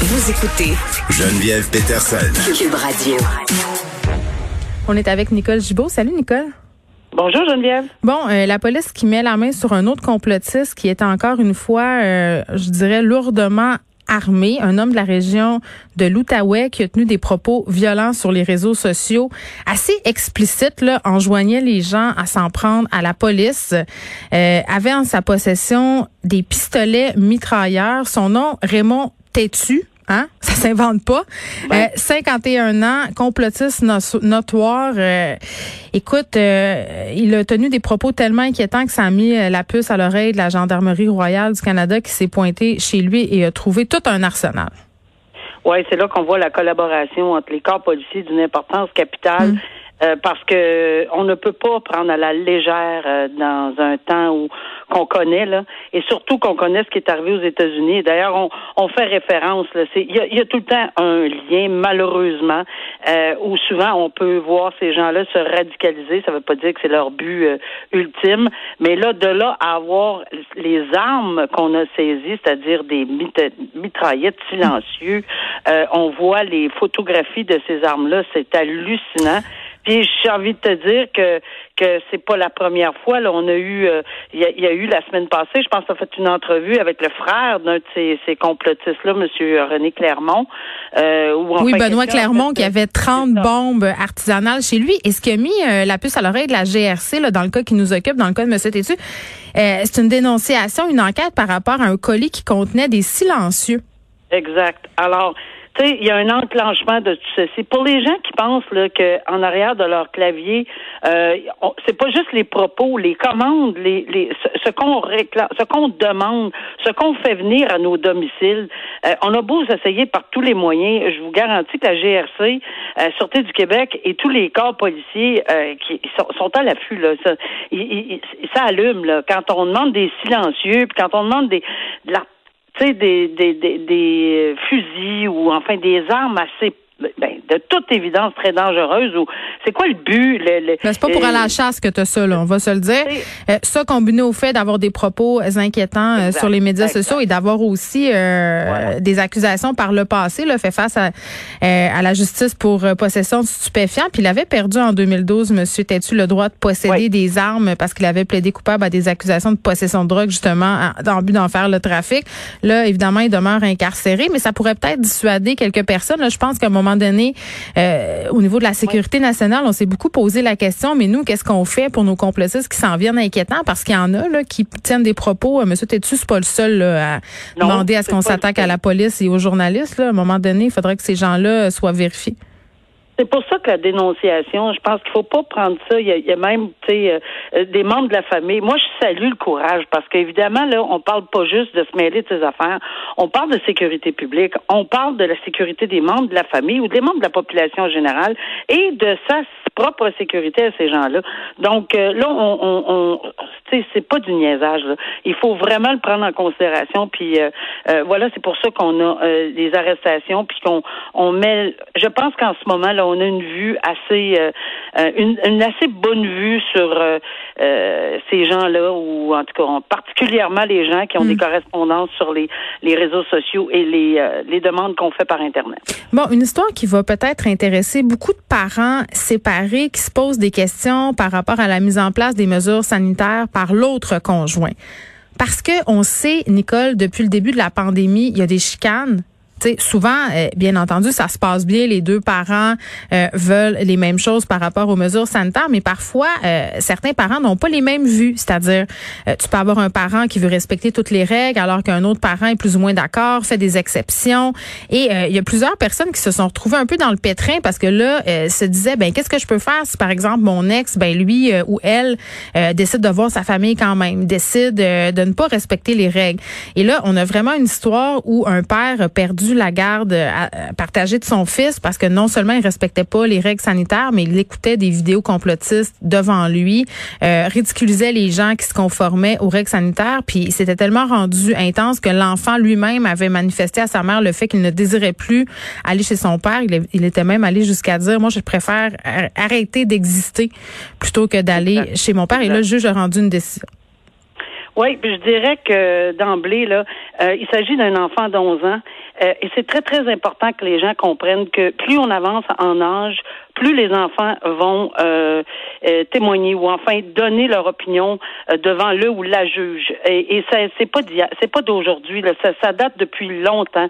Vous écoutez Geneviève Peterson. Cube Radio. On est avec Nicole Gibault. Salut Nicole. Bonjour Geneviève. Bon, euh, la police qui met la main sur un autre complotiste qui est encore une fois, euh, je dirais, lourdement armé, un homme de la région de l'Outaouais qui a tenu des propos violents sur les réseaux sociaux, assez explicites, là, enjoignait les gens à s'en prendre à la police, euh, avait en sa possession des pistolets mitrailleurs. Son nom, Raymond Tétu, Hein? Ça s'invente pas. Euh, 51 ans, complotiste notoire. Euh, écoute, euh, il a tenu des propos tellement inquiétants que ça a mis euh, la puce à l'oreille de la Gendarmerie royale du Canada qui s'est pointé chez lui et a trouvé tout un arsenal. Oui, c'est là qu'on voit la collaboration entre les corps policiers d'une importance capitale. Mm. Euh, parce que on ne peut pas prendre à la légère euh, dans un temps où qu'on connaît là, et surtout qu'on connaît ce qui est arrivé aux États-Unis. D'ailleurs, on, on, fait référence. Il y a, y a, tout le temps un lien, malheureusement, euh, où souvent on peut voir ces gens-là se radicaliser. Ça ne veut pas dire que c'est leur but euh, ultime, mais là, de là à avoir les armes qu'on a saisies, c'est-à-dire des mitraillettes silencieuses, on voit les photographies de ces armes-là, c'est hallucinant. Puis j'ai envie de te dire que que c'est pas la première fois. Là, on a eu, euh, il y, a eu la semaine passée, je pense, tu as fait une entrevue avec le frère d'un de ces, ces complotistes-là, Monsieur René Clermont. Euh, oui, Benoît Clermont, qui avait 30 bombes artisanales chez lui. Et ce qui a mis euh, la puce à l'oreille de la GRC, là, dans le cas qui nous occupe, dans le cas de Monsieur Tétu, c'est une dénonciation, une enquête par rapport à un colis qui contenait des silencieux. Exact. Alors, il y a un enclenchement de tout ceci. Pour les gens qui pensent là, que en arrière de leur clavier, euh, c'est pas juste les propos, les commandes, les, les ce, qu'on réclame, ce qu'on demande, ce qu'on fait venir à nos domiciles. Euh, on a beau s'essayer par tous les moyens. Je vous garantis que la GRC, euh, Sûreté du Québec et tous les corps policiers euh, qui sont, à l'affût là, ça, ça allume là. Quand on demande des silencieux, puis quand on demande des de la des, des, des, des fusils ou enfin des armes assez ben, de toute évidence très dangereuse ou c'est quoi le but le, ben, c'est pas pour aller à la chasse que tu as ça là, on va se le dire. Euh, ça combiné au fait d'avoir des propos inquiétants euh, sur les médias sociaux et d'avoir aussi euh, des accusations par le passé là, fait face à, à la justice pour possession de stupéfiants puis il avait perdu en 2012 monsieur Tétu le droit de posséder des armes parce qu'il avait plaidé coupable à des accusations de possession de drogue justement le but d'en faire le trafic. Là évidemment il demeure incarcéré mais ça pourrait peut-être dissuader quelques personnes. Là, je pense qu'à un moment donné, euh, au niveau de la sécurité nationale, on s'est beaucoup posé la question, mais nous, qu'est-ce qu'on fait pour nos complotistes qui s'en viennent inquiétants? Parce qu'il y en a là, qui tiennent des propos. Euh, Monsieur Tétu, c'est pas le seul à demander à ce qu'on s'attaque à la police et aux journalistes. Là. À un moment donné, il faudrait que ces gens-là soient vérifiés. C'est pour ça que la dénonciation, je pense qu'il faut pas prendre ça. Il y a, même, tu sais, euh, des membres de la famille. Moi, je salue le courage parce qu'évidemment, là, on parle pas juste de se mêler de ces affaires. On parle de sécurité publique. On parle de la sécurité des membres de la famille ou des membres de la population en générale et de sa propre sécurité à ces gens-là. Donc euh, là, on, on, on c'est pas du niaisage. Là. Il faut vraiment le prendre en considération. Puis euh, voilà, c'est pour ça qu'on a des arrestations, puis qu'on on met. Je pense qu'en ce moment là on a une vue assez, euh, euh, une, assez bonne vue sur euh, ces gens-là, ou en tout cas particulièrement les gens qui ont des mm. correspondances sur les, les réseaux sociaux et les, les demandes qu'on fait par Internet. Bon, une histoire qui va peut-être intéresser beaucoup de parents séparés qui se posent des questions par rapport à la mise en place des mesures sanitaires par l'autre conjoint. Parce que on sait, Nicole, depuis le début de la pandémie, il y a des chicanes souvent, euh, bien entendu, ça se passe bien. Les deux parents euh, veulent les mêmes choses par rapport aux mesures sanitaires, mais parfois, euh, certains parents n'ont pas les mêmes vues. C'est-à-dire, tu peux avoir un parent qui veut respecter toutes les règles, alors qu'un autre parent est plus ou moins d'accord, fait des exceptions. Et il y a plusieurs personnes qui se sont retrouvées un peu dans le pétrin parce que là, se disaient, ben qu'est-ce que je peux faire si, par exemple, mon ex, ben lui ou elle décide de voir sa famille quand même, décide de ne pas respecter les règles. Et là, on a vraiment une histoire où un père a perdu la garde euh, partagée de son fils parce que non seulement il respectait pas les règles sanitaires, mais il écoutait des vidéos complotistes devant lui, euh, ridiculisait les gens qui se conformaient aux règles sanitaires, puis c'était tellement rendu intense que l'enfant lui-même avait manifesté à sa mère le fait qu'il ne désirait plus aller chez son père. Il, était même allé jusqu'à dire, moi, je préfère arrêter d'exister plutôt que d'aller chez mon père. Et là, le juge a rendu une décision. Oui, je dirais que d'emblée, là, euh, il s'agit d'un enfant d'11 ans. Euh, et c'est très, très important que les gens comprennent que plus on avance en âge, plus les enfants vont euh, euh, témoigner ou enfin donner leur opinion euh, devant le ou la juge. Et, et ça, c'est pas c'est pas d'aujourd'hui. Ça, ça date depuis longtemps.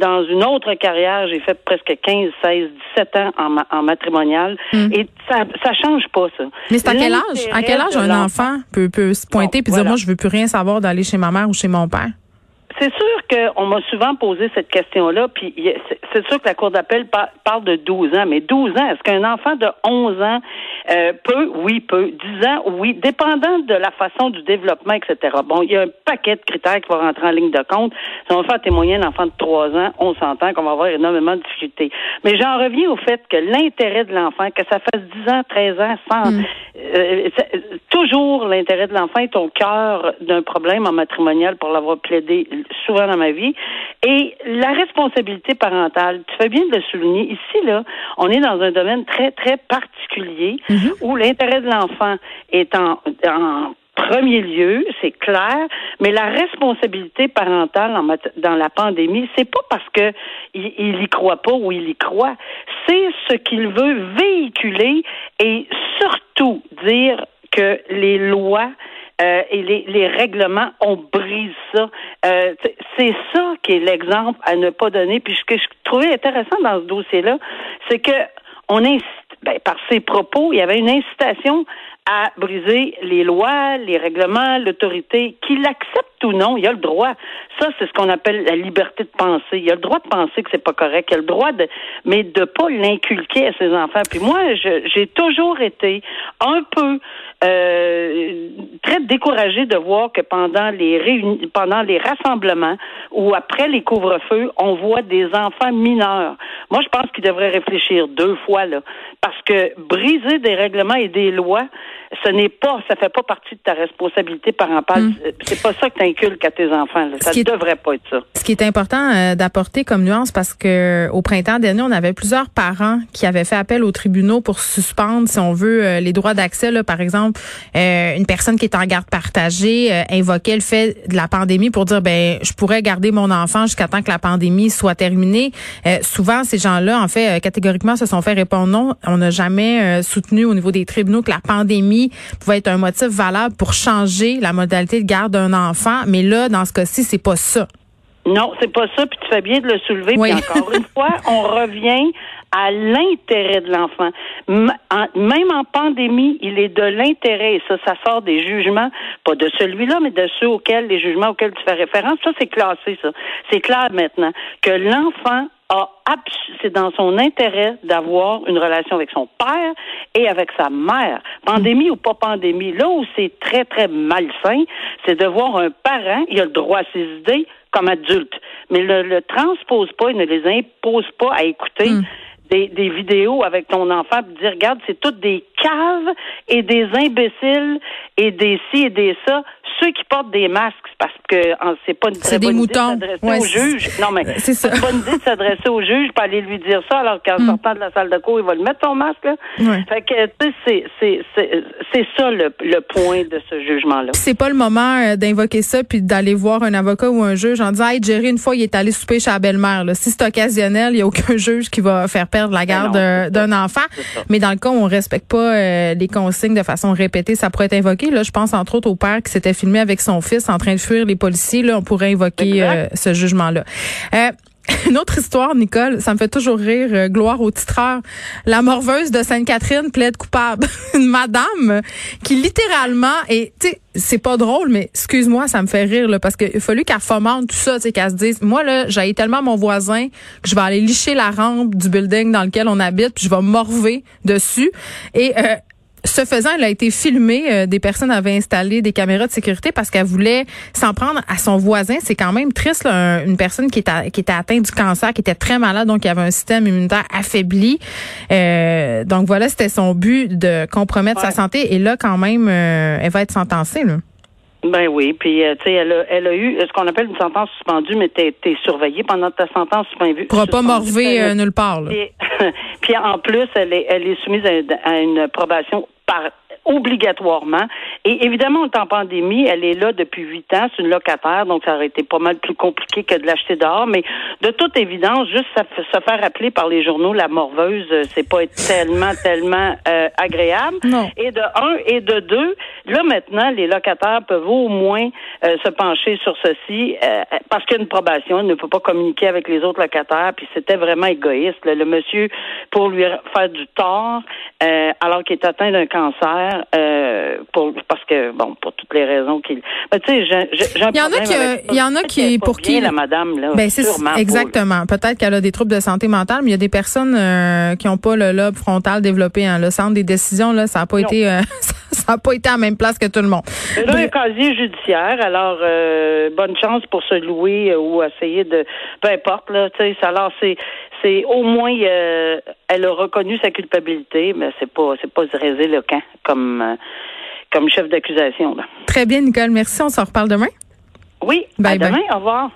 dans une autre carrière, j'ai fait presque 15, 16, 17 ans en, en matrimonial. Hmm. Et ça, ça change pas, ça. Mais c'est à quel âge? À quel âge un enfant peut, peut se pointer et dire, moi, je veux plus rien savoir d'aller chez ma mère ou chez mon père? C'est sûr qu'on m'a souvent posé cette question-là, puis c'est sûr que la Cour d'appel parle de 12 ans, mais 12 ans, est-ce qu'un enfant de 11 ans euh, peut? Oui, peut. 10 ans, oui, dépendant de la façon du développement, etc. Bon, il y a un paquet de critères qui vont rentrer en ligne de compte. Si on va faire témoigner un enfant de 3 ans, on s'entend qu'on va avoir énormément de difficultés. Mais j'en reviens au fait que l'intérêt de l'enfant, que ça fasse 10 ans, 13 ans, sans... Mm. Euh, toujours l'intérêt de l'enfant est au cœur d'un problème en matrimonial pour l'avoir plaidé souvent dans ma vie. Et la responsabilité parentale, tu fais bien de le souligner. Ici, là, on est dans un domaine très, très particulier mhm. où l'intérêt de l'enfant est en, en premier lieu, c'est clair, mais la responsabilité parentale en dans la pandémie, c'est pas parce que il, il y croit pas ou il y croit, c'est ce qu'il veut véhiculer et surtout dire que les lois euh, et les, règlements, on brise ça. Euh, c'est ça qui est l'exemple à ne pas donner. Puis ce que je trouvais intéressant dans ce dossier-là, c'est que on est ben, par ses propos, il y avait une incitation à briser les lois, les règlements, l'autorité, qu'il accepte ou non, il a le droit. Ça, c'est ce qu'on appelle la liberté de penser. Il a le droit de penser que c'est pas correct. Il a le droit de, mais de pas l'inculquer à ses enfants. Puis moi, j'ai toujours été un peu euh, très découragée de voir que pendant les réunions, pendant les rassemblements ou après les couvre-feux, on voit des enfants mineurs. Moi, je pense qu'ils devraient réfléchir deux fois là, parce que briser des règlements et des lois, ce n'est pas, ça fait pas partie de ta responsabilité parentale. Hmm. C'est pas ça que tu inculques à tes enfants. Ça ne devrait pas être ça. Ce qui est important euh, d'apporter comme nuance, parce que au printemps dernier, on avait plusieurs parents qui avaient fait appel aux tribunaux pour suspendre, si on veut, euh, les droits d'accès. Par exemple, euh, une personne qui est en garde partagée invoquait le fait de la pandémie pour dire, ben, je pourrais garder mon enfant jusqu'à temps que la pandémie soit terminée. souvent, ces gens-là, en fait, catégoriquement, se sont fait répondre non. On n'a jamais soutenu au niveau des tribunaux que la pandémie pouvait être un motif valable pour changer la modalité de garde d'un enfant. Mais là, dans ce cas-ci, c'est pas ça. Non, c'est pas ça, puis tu fais bien de le soulever. Puis encore une fois, on revient à l'intérêt de l'enfant. Même en pandémie, il est de l'intérêt, et ça, ça sort des jugements, pas de celui-là, mais de ceux auxquels, les jugements auxquels tu fais référence. Ça, c'est classé, ça. C'est clair maintenant que l'enfant a c'est dans son intérêt d'avoir une relation avec son père et avec sa mère. Pandémie ou pas pandémie, là où c'est très, très malsain, c'est de voir un parent, il a le droit à ses idées comme adulte, mais ne le transpose pas, il ne les impose pas à écouter. Hmm. Des, des, vidéos avec ton enfant et dire regarde c'est toutes des caves et des imbéciles et des ci et des ça ceux qui portent des masques, parce que c'est pas une très bonne idée de s'adresser au juge. Non, mais c'est une bonne idée de s'adresser au juge pas aller lui dire ça, alors qu'en mm. sortant de la salle de cours, il va le mettre son masque. Là. Fait que, tu sais, c'est ça le, le, point de ce jugement-là. C'est pas le moment euh, d'invoquer ça puis d'aller voir un avocat ou un juge en disant, hey, Jerry, une fois, il est allé souper chez la belle-mère. Si c'est occasionnel, il n'y a aucun juge qui va faire perdre la garde d'un enfant. Mais dans le cas où on respecte pas euh, les consignes de façon répétée, ça pourrait être invoqué. Là, je pense entre autres au père qui s'était filmé avec son fils en train de fuir les policiers. Là, on pourrait invoquer euh, ce jugement-là. Euh, une autre histoire, Nicole, ça me fait toujours rire, euh, gloire au titreur. La morveuse de Sainte-Catherine plaide coupable. Une madame qui littéralement, et tu sais, c'est pas drôle, mais excuse-moi, ça me fait rire, là, parce qu'il a qu'elle fomente tout ça, tu qu'elle se dise, moi, là, j'ai tellement mon voisin que je vais aller licher la rampe du building dans lequel on habite, puis je vais morver dessus. Et ce faisant, elle a été filmée. Euh, des personnes avaient installé des caméras de sécurité parce qu'elle voulait s'en prendre à son voisin. C'est quand même triste, une personne qui, était qui était atteinte du cancer, qui était très malade, donc qui avait un système immunitaire affaibli. Euh, donc voilà, c'était son but de compromettre sa santé. Et là, quand même, euh, elle va être sentencée. Là. Ben oui, puis tu sais, elle a, elle a eu ce qu'on appelle une sentence suspendue, mais t'es es surveillée pendant ta sentence suspendue. Pourra pas morver nulle part. Là. Puis, en plus, elle est, elle est soumise à, une probation par obligatoirement. Et évidemment, on est en pandémie, elle est là depuis huit ans, c'est une locataire, donc ça aurait été pas mal plus compliqué que de l'acheter dehors. Mais de toute évidence, juste se faire appeler par les journaux la morveuse, euh, c'est pas tellement, tellement euh, agréable. Non. Et de un et de deux, là maintenant, les locataires peuvent au moins euh, se pencher sur ceci parce qu'il y a une probation, il ne peut pas communiquer avec les autres locataires. Puis c'était vraiment égoïste. Le monsieur, pour lui faire du tort, alors qu'il est atteint d'un cancer, euh, pour, parce que, bon, pour toutes les raisons qu'il. Mais tu sais, j'ai un Il y en a qui, il y en a qui, pour qui. la madame, là. Ben, c'est exactement. Peut-être qu'elle a des troubles de santé mentale, mais il y a des personnes euh, qui n'ont pas le lobe frontal développé. Hein. Le centre des décisions, là, ça n'a pas été, euh, ça n'a pas été à la même place que tout le monde. Là, un casier judiciaire. Alors, bonne chance pour se louer ou essayer de, peu importe, là, tu sais, alors c'est, c'est au moins, elle a reconnu sa culpabilité, mais c'est pas, c'est pas camp comme, euh, comme chef d'accusation. Très bien, Nicole. Merci. On s'en reparle demain. Oui. Bye à demain. Au revoir.